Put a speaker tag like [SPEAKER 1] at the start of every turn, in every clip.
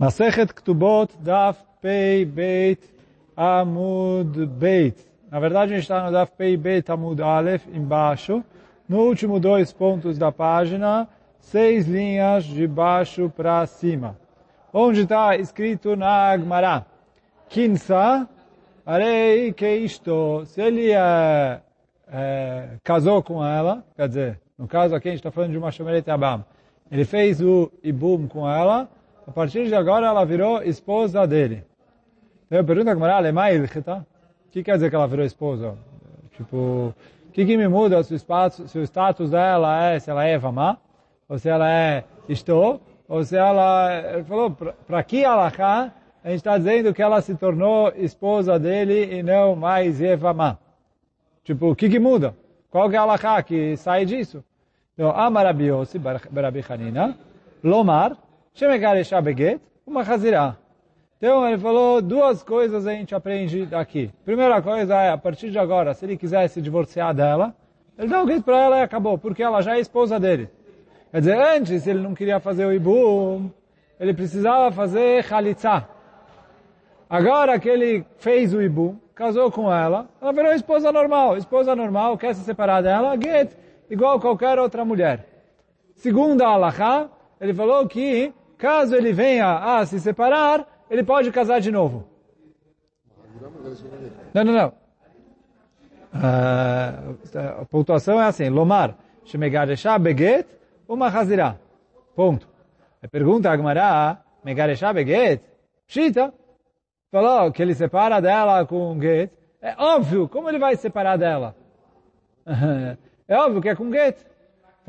[SPEAKER 1] Masechet Ktubot Daf Pei Beit Amud Beit. Na verdade, a gente está no Daf Pei Beit Amud Aleph, embaixo. No último dois pontos da página, seis linhas de baixo para cima. Onde está escrito na Agmará. Kinsa Arei Keisto. Se ele é, é, casou com ela, quer dizer, no caso aqui a gente está falando de uma Shomeret Abam. Ele fez o Ibum com ela, a partir de agora ela virou esposa dele. Eu pergunto a Gamara, o que quer dizer que ela virou esposa? Tipo, o que, que me muda se o, status, se o status dela é, se ela é Vamá, ou se ela é estou, ou se ela, ele falou, para que Alaká, a gente está dizendo que ela se tornou esposa dele e não mais Evamá. Tipo, o que que muda? Qual que é a Alaká que sai disso? Então, Amarabiosi, Barabi Hanina, Lomar, uma. Então ele falou duas coisas a gente aprende daqui. Primeira coisa é, a partir de agora, se ele quiser se divorciar dela, ele dá um grito para ela e acabou, porque ela já é esposa dele. Quer dizer, antes ele não queria fazer o ibum, ele precisava fazer chalitza. Agora que ele fez o ibum, casou com ela, ela virou esposa normal. Esposa normal, quer se separar dela, get, igual qualquer outra mulher. Segunda alahá, ele falou que caso ele venha a se separar, ele pode casar de novo. Não, não, não. Uh, a pontuação é assim, Lomar, Shemegaresha Beget, uma Hazirah. Ponto. A pergunta Agmará, Megaresha Beget, Shita, falou que ele separa dela com Get. É óbvio, como ele vai separar dela? é óbvio que é com Get.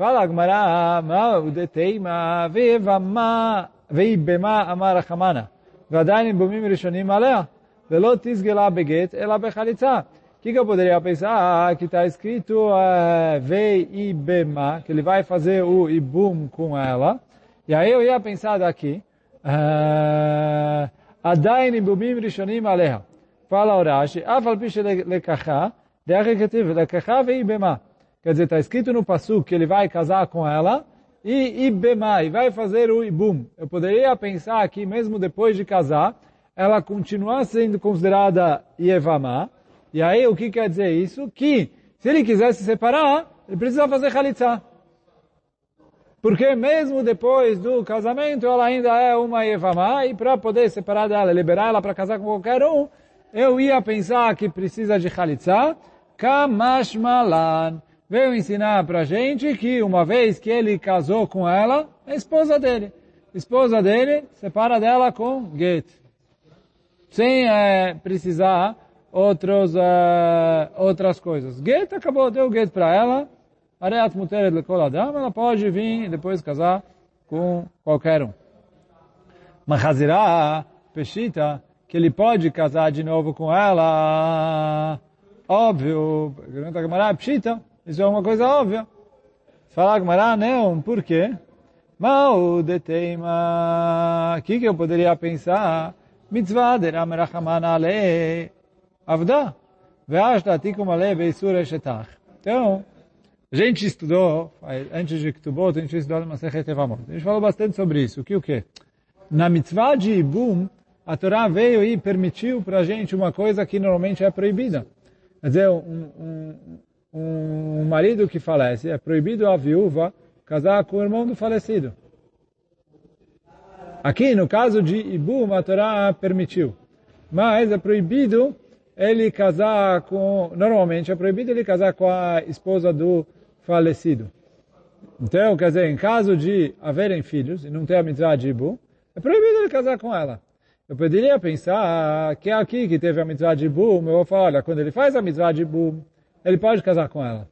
[SPEAKER 1] Fala, Gmará, ma'udeteima, vevama, veibema, amarachamana. Vadain bumim rishonim alea. Velo tisgela beget, ela bechalitza. Eh, o que, que eu poderia pensar? ah, Que está escrito uh, veibema, que ele vai fazer o ibum com ela. E aí eu ia pensar daqui. Eh, Adain bumim rishonim alea. Fala Urashi, afal pish lekacha, derech ketiv lekacha veibema. Quer dizer, está escrito no Passu que ele vai casar com ela, e Ibema, e vai fazer o Ibum. Eu poderia pensar que mesmo depois de casar, ela continua sendo considerada Yevama. E aí, o que quer dizer isso? Que, se ele quiser se separar, ele precisa fazer Khalitsa. Porque mesmo depois do casamento, ela ainda é uma Yevama, e para poder separar dela, liberar ela para casar com qualquer um, eu ia pensar que precisa de Khalitsa, Kamashmalan veio ensinar para gente que uma vez que ele casou com ela, é esposa dele. Esposa dele separa dela com get. Sem é, precisar outros, é, outras coisas. Get acabou, deu get para ela. Areat muteret lekol adam, ela pode vir e depois casar com qualquer um. Mahazirah, peshita, que ele pode casar de novo com ela. Óbvio, pergunta Gamara, peshita, isso é uma coisa óbvia. Fala Gmará, não, por quê? Mal de teima. O que, que eu poderia pensar? Mitzvah de Ramerachamana ale avda. Veashta tikum ale beisur eshetach. Então, a gente estudou, antes de Ktubot, a gente estudou uma Evamot. A gente falou bastante sobre isso. O que o? Na mitzvah de Ibum, a Torá veio e permitiu para a gente uma coisa que normalmente é proibida. Quer dizer, um, um, um marido que falece, é proibido a viúva casar com o irmão do falecido. Aqui, no caso de Ibum, a Torá permitiu. Mas é proibido ele casar com... Normalmente é proibido ele casar com a esposa do falecido. Então, quer dizer, em caso de haverem filhos e não ter a mitzvah de é proibido ele casar com ela. Eu poderia pensar que é aqui que teve a mitzvah de Ibum, eu vou falar, olha, quando ele faz a mitzvah de ele pode casar com ela.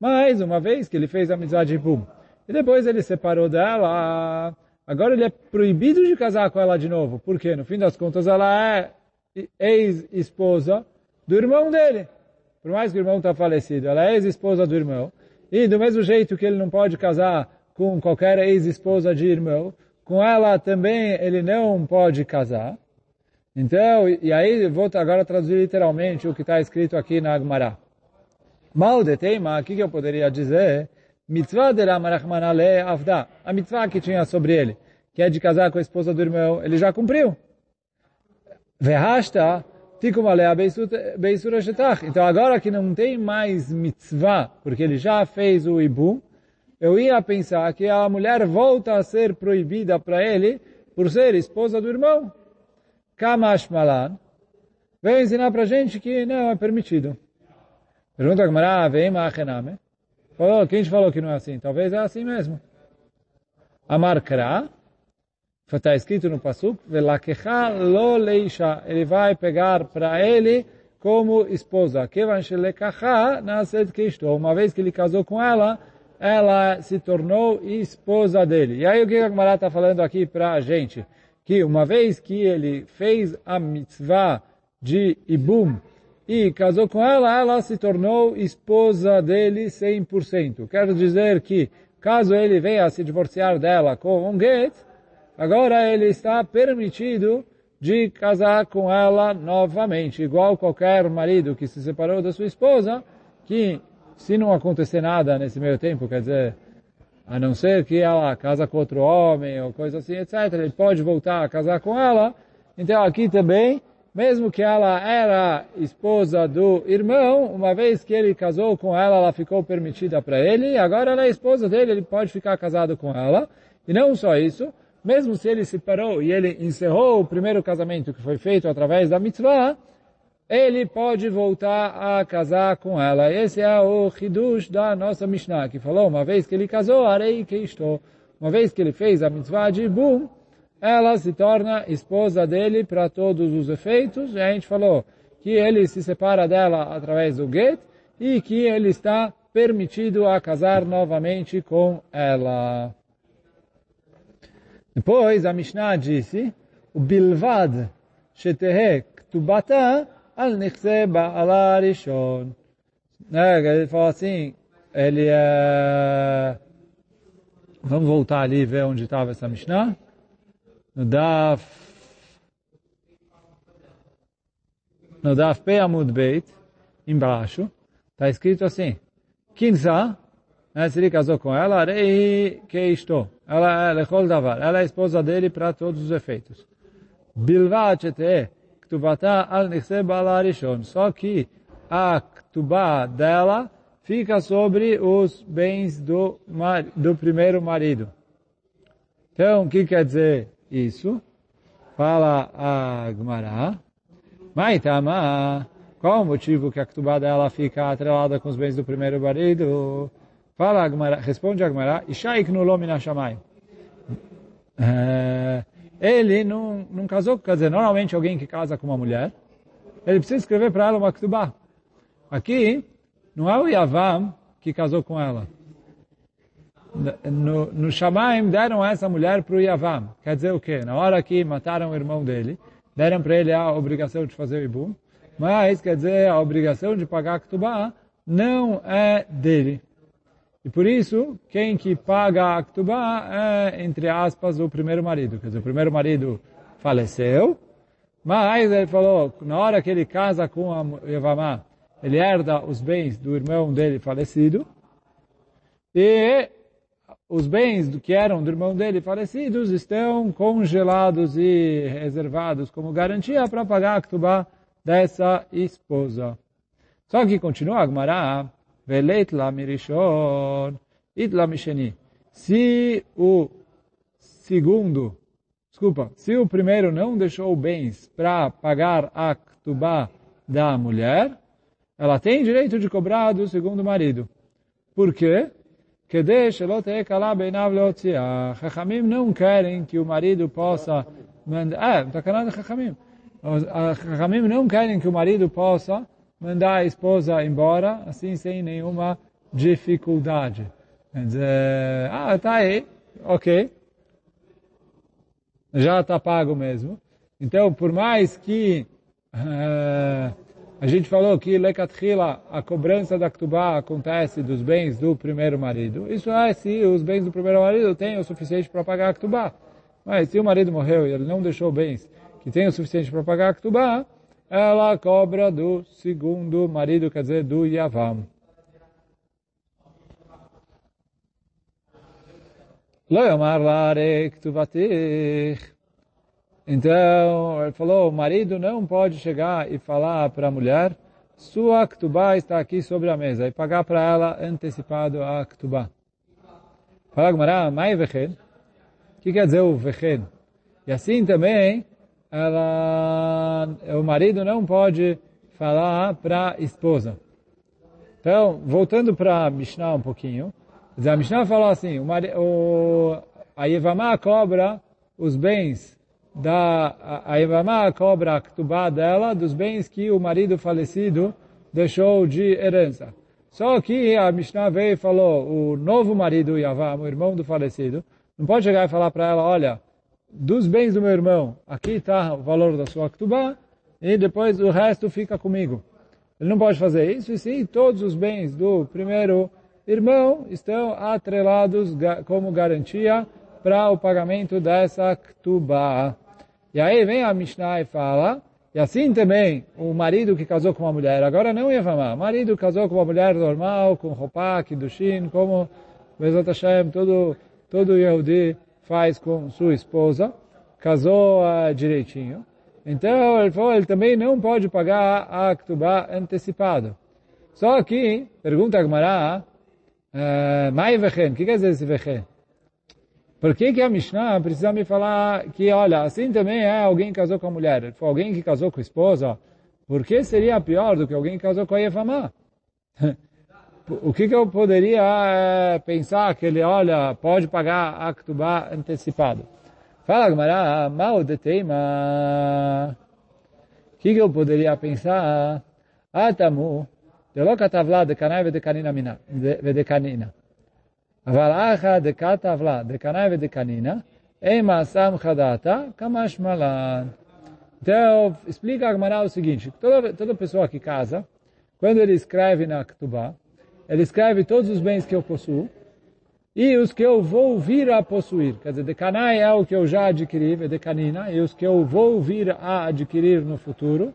[SPEAKER 1] Mas, uma vez que ele fez amizade de Bum, e depois ele separou dela, agora ele é proibido de casar com ela de novo. Porque, no fim das contas, ela é ex-esposa do irmão dele. Por mais que o irmão está falecido, ela é ex-esposa do irmão. E do mesmo jeito que ele não pode casar com qualquer ex-esposa de irmão, com ela também ele não pode casar. Então, e aí vou agora traduzir literalmente o que está escrito aqui na Agmará. Mal de teima, o que eu poderia dizer? Mitzvah de Ramarachman ale avda. A mitzvah que tinha sobre ele. que é de casar com a esposa do irmão, ele já cumpriu. Verrasta, tikum alea beisura shetach. Então agora que não tem mais mitzvah, porque ele já fez o ibum, eu ia pensar que a mulher volta a ser proibida para ele por ser esposa do irmão. Kamash malan. Veio ensinar para gente que não é permitido. Pergunta a Gemara, vem Machename. Falou, quem te falou que não é assim? Talvez é assim mesmo. Amar Kra, está escrito no Pasuk, Velakecha lo leisha, ele vai pegar para ele como esposa. Kevan shelekacha kishto. Uma vez que ele casou com ela, ela se tornou esposa dele. E aí o que a Gemara está falando aqui para a gente? Que uma vez que ele fez a mitzvah de Ibum e casou com ela, ela se tornou esposa dele 100%. Quero dizer que caso ele venha se divorciar dela com um get, agora ele está permitido de casar com ela novamente, igual qualquer marido que se separou da sua esposa, que se não acontecer nada nesse meio tempo, quer dizer, a não ser que ela casa com outro homem ou coisa assim, etc., ele pode voltar a casar com ela. Então aqui também, mesmo que ela era esposa do irmão, uma vez que ele casou com ela, ela ficou permitida para ele, agora ela é esposa dele, ele pode ficar casado com ela. E não só isso, mesmo se ele se separou e ele encerrou o primeiro casamento que foi feito através da mitzvah, ele pode voltar a casar com ela. Esse é o Hidush da nossa Mishnah, que falou, uma vez que ele casou, arei que estou. Uma vez que ele fez a mitzvah de Bum, ela se torna esposa dele para todos os efeitos. E a gente falou que ele se separa dela através do get e que ele está permitido a casar novamente com ela. Depois a Mishnah disse, o bilvad shetehe ktubata al nichse ba'ala. Né, ele fala assim, ele é... Vamos voltar ali e ver onde estava essa Mishnah. No Daf... No Daf Pe Amud Beit, embaixo, está escrito assim, Kinza, né, se ele casou com ela, Rei que estou. Ela é Lechol Davar, ela é esposa dele para todos os efeitos. Bilvat Cheteh, Ktubata al Arishon. Só que a Ktubá dela fica sobre os bens do, do primeiro marido. Então, o que quer dizer isso? Fala a Gmará. Maitama, qual o motivo que a Ktubá dela fica atrelada com os bens do primeiro marido? Fala a Gmará, responde a Gmará, Ishaik no lomina shamay. É, ele não, não casou, quer dizer, normalmente alguém que casa com uma mulher, ele precisa escrever para ela uma ktubá. Aqui, não é o Yavam que casou com ela. No, no Shamaim deram essa mulher para o Yavam. Quer dizer o quê? Na hora que mataram o irmão dele, deram para ele a obrigação de fazer o Ibum, mas quer dizer, a obrigação de pagar a Ktubá não é dele. E por isso, quem que paga a Ktubá é, entre aspas, o primeiro marido. Quer dizer, o primeiro marido faleceu, mas ele falou, na hora que ele casa com a Yevamá, ele herda os bens do irmão dele falecido, e os bens que eram do irmão dele falecidos estão congelados e reservados como garantia para pagar a Ktubá dessa esposa. Só que continua a Gemara, Veleit la mirishon, it la misheni. Se o segundo, desculpa, se o primeiro não deixou bens para pagar a ktubá da mulher, ela tem direito de cobrar do segundo marido. Por quê? Que Chachamim não querem que o marido possa mandar. Está canado Chachamim. Chachamim não querem que o marido possa mandar a esposa embora, assim, sem nenhuma dificuldade. Quer dizer, ah, tá aí, ok. Já está pago mesmo. Então, por mais que uh, a gente falou que Lekathila, a cobrança da Ktubá acontece dos bens do primeiro marido, isso é se os bens do primeiro marido têm o suficiente para pagar a Ktubá. Mas se o marido morreu e ele não deixou bens que têm o suficiente para pagar a Ktubá, ela cobra do segundo marido, quer dizer, do Yavam. Lo larek. Então, ele falou, o marido não pode chegar e falar para a mulher, sua ktubá está aqui sobre a mesa, e pagar para ela antecipado a ktubá. Fala Gmará, mai vechen. O que quer dizer o vechen? E assim também, ela, o marido não pode falar para a esposa. Então, voltando para a Mishnah um pouquinho, a Mishnah falou assim, o, o, a Yevamá cobra os bens da a Ivamá cobra a ktubá dela dos bens que o marido falecido deixou de herança. Só que a Mishnah veio e falou, o novo marido Yavam, o irmão do falecido, não pode chegar e falar para ela, olha, dos bens do meu irmão, aqui está o valor da sua ktubá, e depois o resto fica comigo. Ele não pode fazer isso, e sim, todos os bens do primeiro irmão estão atrelados como garantia para o pagamento dessa ktubá. E aí vem a Mishnah e fala, e assim também o marido que casou com uma mulher, agora não ia falar, o marido casou com uma mulher normal, com roupa, kidushin, como Bezat Hashem, todo, todo Yehudi faz com sua esposa, casou uh, direitinho. Então ele falou, ele também não pode pagar a Ktubá antecipado. Só que, pergunta a Gemara, uh, Mai Vechen, o que quer dizer esse Vechen? Por que, que a Mishnah precisa me falar que, olha, assim também é alguém que casou com a mulher? Foi alguém que casou com a esposa? Por que seria pior do que alguém que casou com a Yefamá? o que, que eu poderia é, pensar que ele, olha, pode pagar a Ktubá antecipado? Fala, Gamara, mal de tema. O que, que eu poderia pensar? Atamu, de loca tavla de canai de canina mina, de Avalacha de catavla de canaive de canina, emasam chadata kamashmalan. Então, explica a Gemara o seguinte, toda, toda pessoa que casa, quando ele escreve na Ketubah, ele escreve todos os bens que eu possuo e os que eu vou vir a possuir. Quer dizer, de é o que eu já adquiri, é de canina, e os que eu vou vir a adquirir no futuro,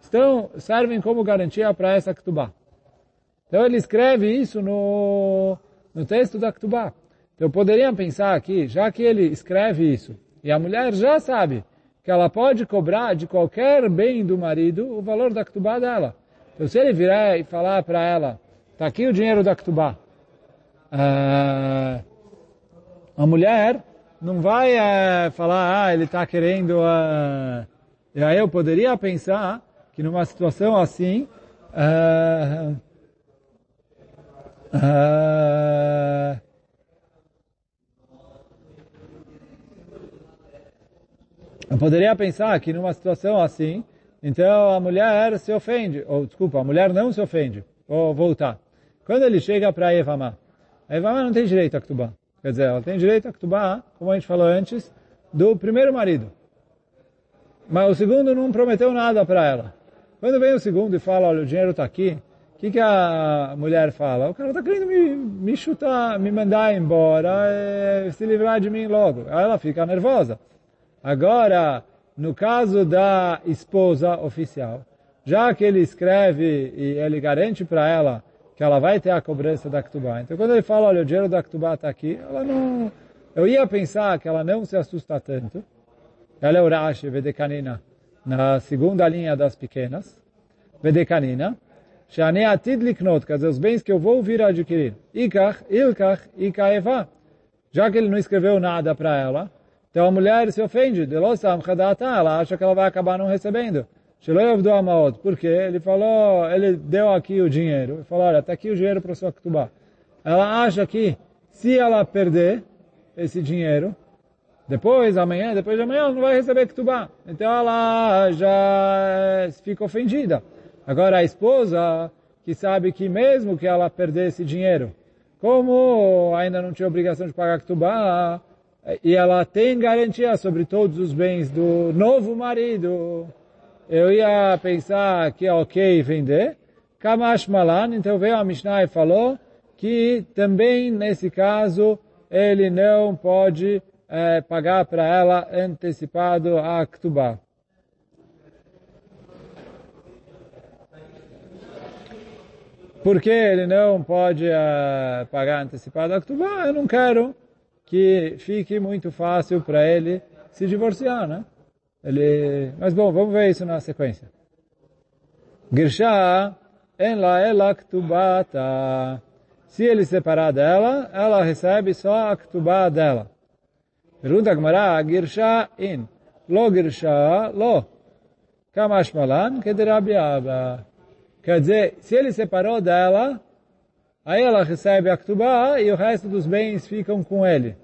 [SPEAKER 1] estão, servem como garantia para essa Ketubah. Então ele escreve isso no, no texto da Ktubá. Então poderiam pensar aqui, já que ele escreve isso, e a mulher já sabe que ela pode cobrar de qualquer bem do marido o valor da Ktubá dela. Então se ele virar e falar para ela, está aqui o dinheiro da Ktubá, uh, a mulher não vai uh, falar, ah, ele está querendo... Uh, e aí eu poderia pensar que numa situação assim, uh, Uh, eu poderia pensar que numa situação assim, então a mulher se ofende, ou desculpa, a mulher não se ofende, ou voltar. Quando ele chega para Evamá, a Evamá não tem direito a Ktubá. Quer dizer, ela tem direito a Ktubá, como a gente falou antes, do primeiro marido. Mas o segundo não prometeu nada para ela. Quando vem o segundo e fala, olha, o dinheiro está aqui, que, que a mulher fala? O cara está querendo me, me chutar, me mandar embora, e se livrar de mim logo. Aí ela fica nervosa. Agora, no caso da esposa oficial, já que ele escreve e ele garante para ela que ela vai ter a cobrança da Ktubá. Então, quando ele fala, olha, o dinheiro da Ktubá está aqui, ela não... Eu ia pensar que ela não se assusta tanto. Ela é o Rashi, Vedekanina, na segunda linha das pequenas. Vedekanina. Shane atid liknot, quer dizer, os bens que eu vou vir adquirir. Ikach, ilkach, ikaeva. Já que ele não escreveu nada para ela, então a mulher se ofende. Ela acha que ela vai acabar não recebendo. Porque ele falou, ele deu aqui o dinheiro. Ele falou, olha, está aqui o dinheiro para sua ktubá. Ela acha que se ela perder esse dinheiro, depois, amanhã, depois de amanhã, ela não vai receber ktubá. Então ela já fica ofendida. Agora a esposa, que sabe que mesmo que ela perdesse dinheiro, como ainda não tinha obrigação de pagar Ktubá, e ela tem garantia sobre todos os bens do novo marido, eu ia pensar que é ok vender. Kamash Malan, então veio a Mishnah e falou que também nesse caso ele não pode é, pagar para ela antecipado a Ktubá. Por que ele não pode uh, pagar antecipado a Ktubá? Eu não quero que fique muito fácil para ele se divorciar, né? Ele... Mas bom, vamos ver isso na sequência. Girsha en la ela ktubata. Se ele separar dela, ela recebe só a ktubá dela. Pergunta Gemara, Girsha in. Lo Girsha, lo. Kamash malan, que de Rabi Abba. Quer dizer, se ele separou dela, aí ela recebe a ktubá e o resto dos bens ficam com ele.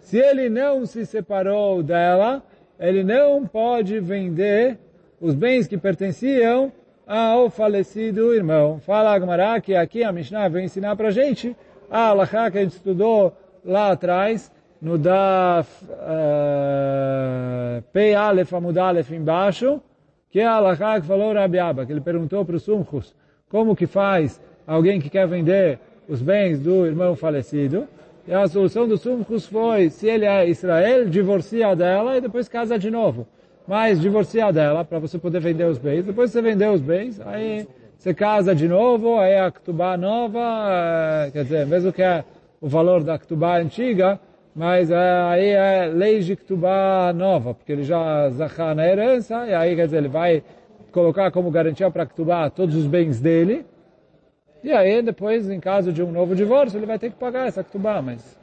[SPEAKER 1] Se ele não se separou dela, ele não pode vender os bens que pertenciam ao falecido irmão. Fala Agmará que aqui a Mishnah vem ensinar para a gente a Alaha que a gente estudou lá atrás, no Daf uh, Pei Aleph Amud Aleph embaixo, que é a Alaha que falou Rabi Abba, que ele perguntou para os Sumchus como que faz alguém que quer vender os bens do irmão falecido. E a solução do Sumchus foi, se ele é Israel, divorcia dela e depois casa de novo. Mas divorcia dela para você poder vender os bens. Depois você vender os bens, aí você casa de novo, aí a Ktubá nova, eh, quer dizer, mesmo que é o valor da Ktubá antiga, mas é, aí é lei de Ktubá nova, porque ele já zahá na herança, e aí quer dizer, ele vai colocar como garantia para Ktubá todos os bens dele, e aí, depois, em caso de um novo divórcio, ele vai ter que pagar essa ktubá, mas...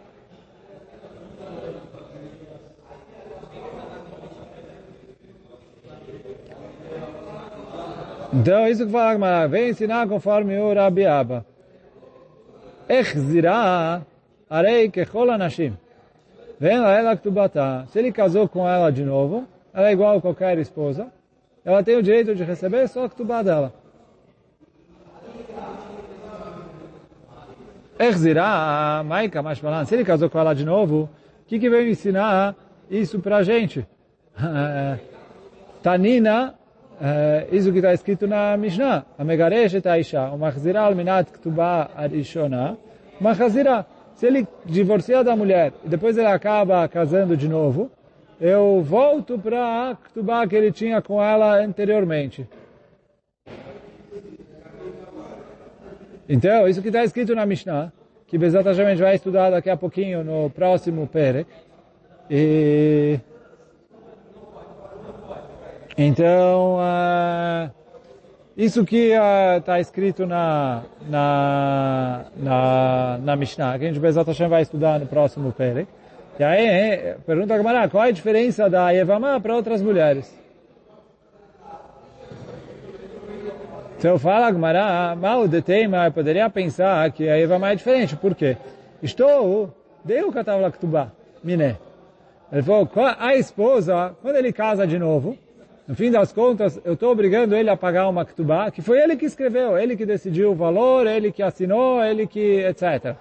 [SPEAKER 1] Então, isso que fala mas vem ensinar conforme o Rabi Abba. Ech zirah arei kechol anashim. Vem lá ela ktubata. Se ele casou com ela de novo, ela é igual a qualquer esposa, ela tem o direito de receber só a ktubá dela. Erzirá, Maika, falando, se ele casou com ela de novo, o que, que veio ensinar isso para a gente? Tanina, isso que está escrito na Mishnah, a Megaresh et Aisha, o Machzirá al-Minat Ktubá Arishona, Machazirá. Se ele divorcia da mulher e depois ele acaba casando de novo, eu volto para a Ktubá que ele tinha com ela anteriormente. Então, isso que está escrito na Mishnah, que Bezat Hashem a gente vai estudar daqui a pouquinho no próximo Perek. E... Então, uh, isso que está uh, escrito na, na, na, na Mishnah, que a gente Bezat Hashem vai estudar no próximo Perek. E aí, pergunta a Gamara, qual é a diferença da Evamá para outras mulheres? Então fala Gmará, mal de tema, eu poderia pensar que a Eva é diferente. Por quê? Estou, deu katav laktubá, miné. Ele falou, a esposa, quando ele casa de novo, no fim das contas, eu estou obrigando ele a pagar uma ktubá, que foi ele que escreveu, ele que decidiu o valor, ele que assinou, ele que, etc.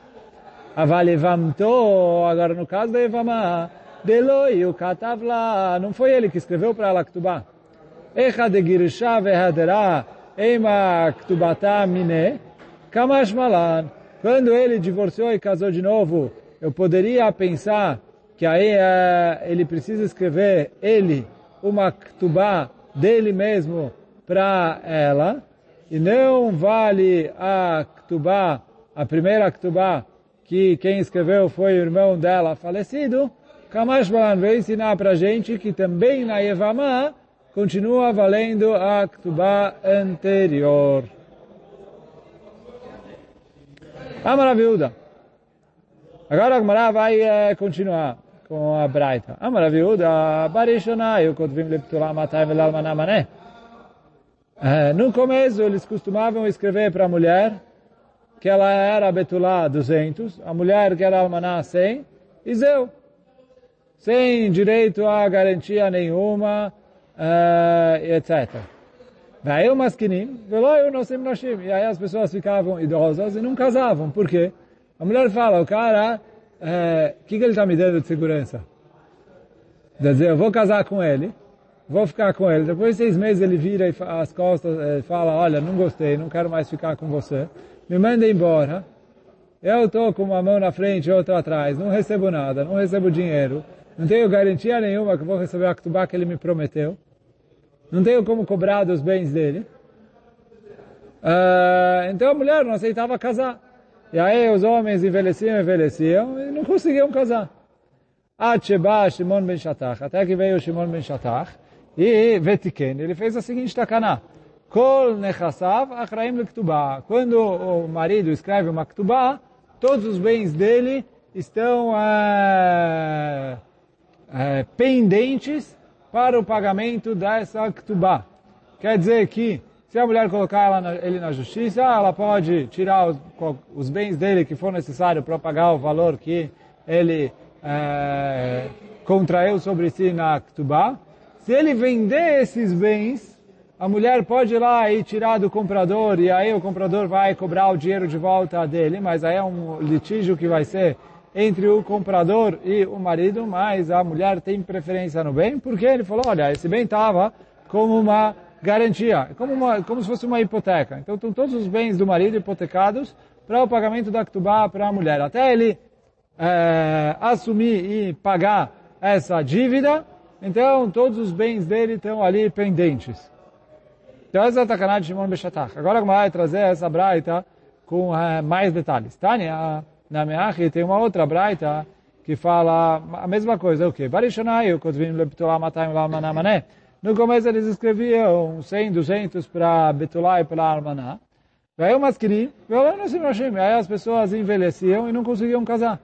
[SPEAKER 1] Avalevamtou, agora no caso da Evamá, deloi o katavla, não foi ele que escreveu para ela ktubá. Echa de girsha vehadera, Eima Ktubata Mine, Kamash Malan. Quando ele divorciou e casou de novo, eu poderia pensar que aí é, ele precisa escrever ele uma Ktubá dele mesmo para ela, e não vale a Ktubá, a primeira Ktubá, que quem escreveu foi o irmão dela falecido, Kamash Malan veio ensinar para a gente que também na Yevamah, continua valendo a Ktubá anterior. Amara Viúda. Agora a Gemara vai é, continuar com a Braita. Amara Viúda, Barishona, eu Kotvim Leptulá Matai Velalmaná Mané. No começo eles costumavam escrever para a mulher que ela era Betulá 200, a mulher que era Almaná 100, e Zeu. Sem direito a garantia nenhuma, uh, etc. Daí o masquinim, veloi nosim nashim. E aí as pessoas ficavam idosas e não casavam. Por quê? A mulher fala, o cara, o uh, que, que ele está me dando de segurança? Quer dizer, eu vou casar com ele, vou ficar com ele. Depois de seis meses ele vira as costas e fala, olha, não gostei, não quero mais ficar com você. Me manda embora. Eu estou com uma mão na frente e outra atrás, não recebo nada, não recebo dinheiro, não tenho garantia nenhuma que vou receber a ktubá que ele me prometeu. Não tenho como cobrar dos bens dele. Uh, então a mulher não aceitava casar. E aí os homens envelheciam, envelheciam e não conseguiam casar. Até que veio Shimon ben Shatach, e Vetiken, ele fez a seguinte takaná. Kol nechassav achraim lektubá. Quando o marido escreve uma ktubá, todos os bens dele estão é, é, pendentes para o pagamento dessa ktubá. Quer dizer que se a mulher colocar na, ele na justiça, ela pode tirar os, os bens dele que for necessário para pagar o valor que ele é, contraiu sobre si na ktubá. Se ele vender esses bens, a mulher pode ir lá e tirar do comprador e aí o comprador vai cobrar o dinheiro de volta dele, mas aí é um litígio que vai ser entre o comprador e o marido, mas a mulher tem preferência no bem, porque ele falou, olha, esse bem estava como uma garantia, como, uma, como se fosse uma hipoteca. Então, estão todos os bens do marido hipotecados para o pagamento da ktubá para a mulher. Até ele é, assumir e pagar essa dívida, então todos os bens dele estão ali pendentes. Então essa é a Takaná de Shimon Beshatach. Agora como vai trazer essa braita com é, mais detalhes. Tânia, na Meachi, tem uma outra braita que fala a mesma coisa. O que? Barishanai, Kotvim Lepitulah Matayim Lalmanamané. No começo eles escreviam 100, 200 para Betulá e para Armaná. Aí o masculino, aí as pessoas envelheciam e não conseguiam casar.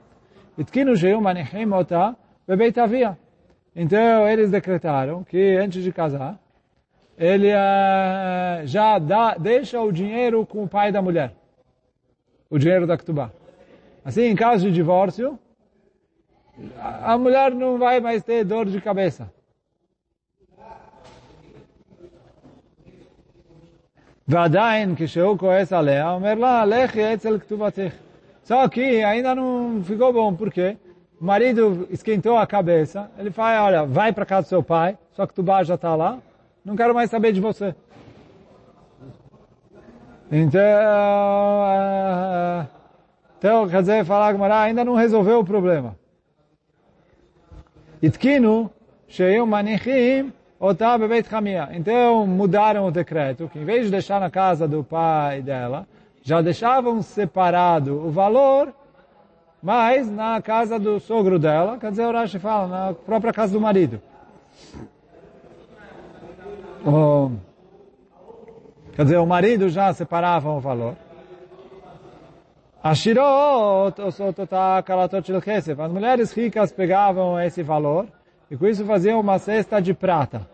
[SPEAKER 1] Então eles decretaram que antes de casar, ele uh, já dá, deixa o dinheiro com o pai da mulher. O dinheiro da Ktubá. Assim, em caso de divórcio, a mulher não vai mais ter dor de cabeça. ועדיין כשהוא כועס עליה, אומר לה, לכי אצל כתובתך. Só que ainda não ficou bom, por quê? O marido esquentou a cabeça, ele fala, olha, vai para casa do seu pai, só que Tubá já está lá, não quero mais saber de você. Então, uh, então quer dizer, falar que ainda não resolveu o problema. Itkinu, sheiu manichim, então mudaram o decreto, que em vez de deixar na casa do pai dela, já deixavam separado o valor, mas na casa do sogro dela, quer dizer, o Rashi fala, na própria casa do marido. O, quer dizer, o marido já separava o valor. As mulheres ricas pegavam esse valor e com isso faziam uma cesta de prata.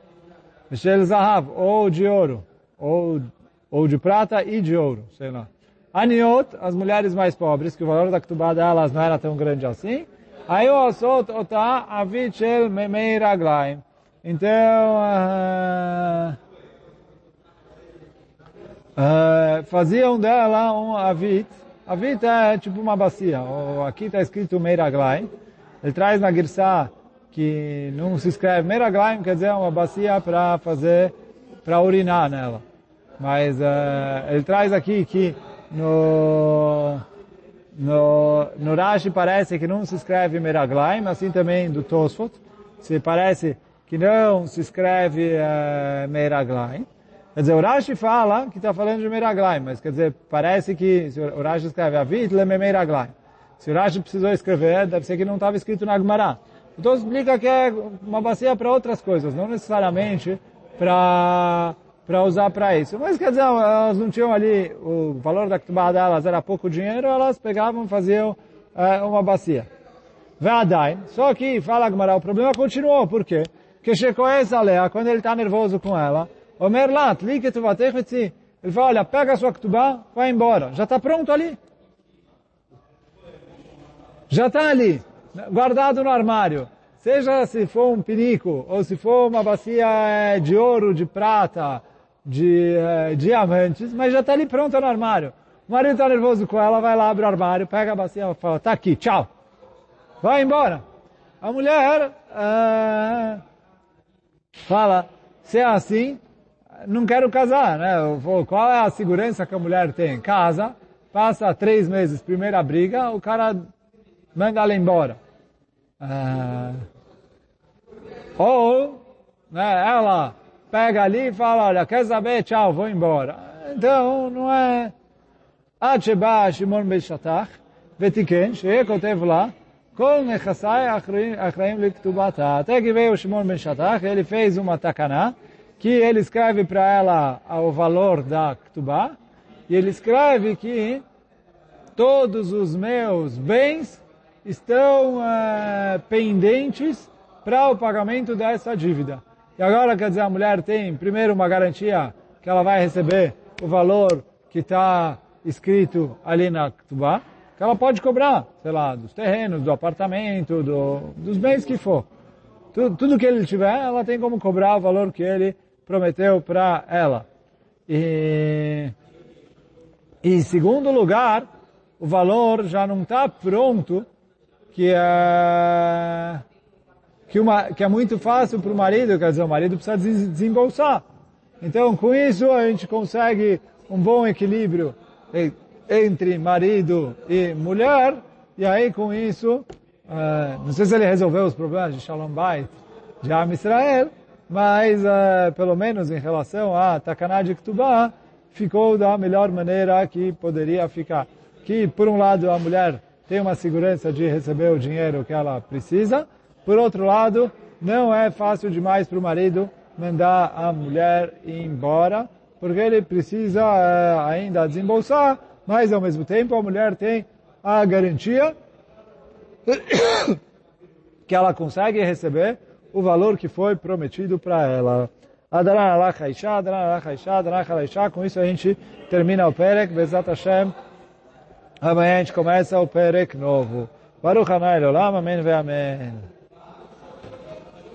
[SPEAKER 1] ou de ouro, ou, ou de prata e de ouro, sei lá. Aniot, as mulheres mais pobres, que o valor da ktubá delas não era tão grande assim. Aí o asot otá avit shel memei raglaim. Então, uh, uh, faziam dela um avit. Avit é tipo uma bacia. Aqui está escrito meiraglaim. Ele traz na Girsá que não se escreve meiraglaim, quer dizer uma bacia para fazer, para urinar nela. Mas uh, ele traz aqui que no, no, no Rashi parece que não se escreve Meraglaim, assim também do Tosfot. Se parece que não se escreve uh, Meraglaim. Quer dizer, o Rashi fala que está falando de Meraglaim, mas quer dizer, parece que se o Rashi escreve Avit Leme Meraglaim. Se o Rashi precisou escrever, deve ser que não estava escrito na Gemara. Então explica que é uma bacia para outras coisas, não necessariamente para para usar para isso. Mas quer dizer, elas não tinham ali, o valor da ktubá delas era pouco dinheiro, elas pegavam e faziam é, uma bacia. Ve'adain, só que, fala Gmará, o problema continuou, por quê? Porque Shekoes Alea, quando ele está nervoso com ela, Omer Lat, liket ele fala, olha, pega a sua ktubá, vai embora, já está pronto ali. Já está ali, guardado no armário. Seja se for um pinico, ou se for uma bacia é, de ouro, de prata, de eh, diamantes, mas já está ali pronta no armário. O marido está nervoso com ela, vai lá, abre o armário, pega a bacia e fala, tá aqui, tchau. Vai embora. A mulher uh, fala, se é assim, não quero casar, né? Qual é a segurança que a mulher tem? Casa, passa três meses, primeira briga, o cara manda ela embora. Uh, ou, né, ela pega ali e fala, olha, quer saber, tchau, vou embora. Então, não é... עד שבא שמעון בן שטח ותיקן, שיהיה כותב לה, com Nechassai Achraim Liktubata. Até que veio o Shimon Ben Shatach, ele fez uma takaná, que ele escreve para ela o valor da Ktubá, e ele escreve que todos os meus bens estão uh, pendentes para o pagamento dessa dívida. E agora, quer dizer, a mulher tem primeiro uma garantia que ela vai receber o valor que está escrito ali na Ktubá, que ela pode cobrar, sei lá, dos terrenos, do apartamento, do, dos bens que for. Tudo, tudo que ele tiver, ela tem como cobrar o valor que ele prometeu para ela. E, e em segundo lugar, o valor já não está pronto, que é, que, uma, que é muito fácil para o marido, quer dizer, o marido precisa desembolsar. Então, com isso, a gente consegue um bom equilíbrio entre marido e mulher, e aí com isso, uh, não sei se ele resolveu os problemas de Shalom Bait, de Am Israel, mas uh, pelo menos em relação a de Ktubah, ficou da melhor maneira que poderia ficar. Que, por um lado, a mulher tem uma segurança de receber o dinheiro que ela precisa, por outro lado, não é fácil demais para o marido mandar a mulher embora, porque ele precisa uh, ainda desembolsar, mas ao mesmo tempo a mulher tem a garantia que ela consegue receber o valor que foi prometido para ela. Com isso a gente termina o Perek, Bezat Hashem. Amanhã a gente começa o Perek novo. Baruch Hanai Olam, Amém ve Amém.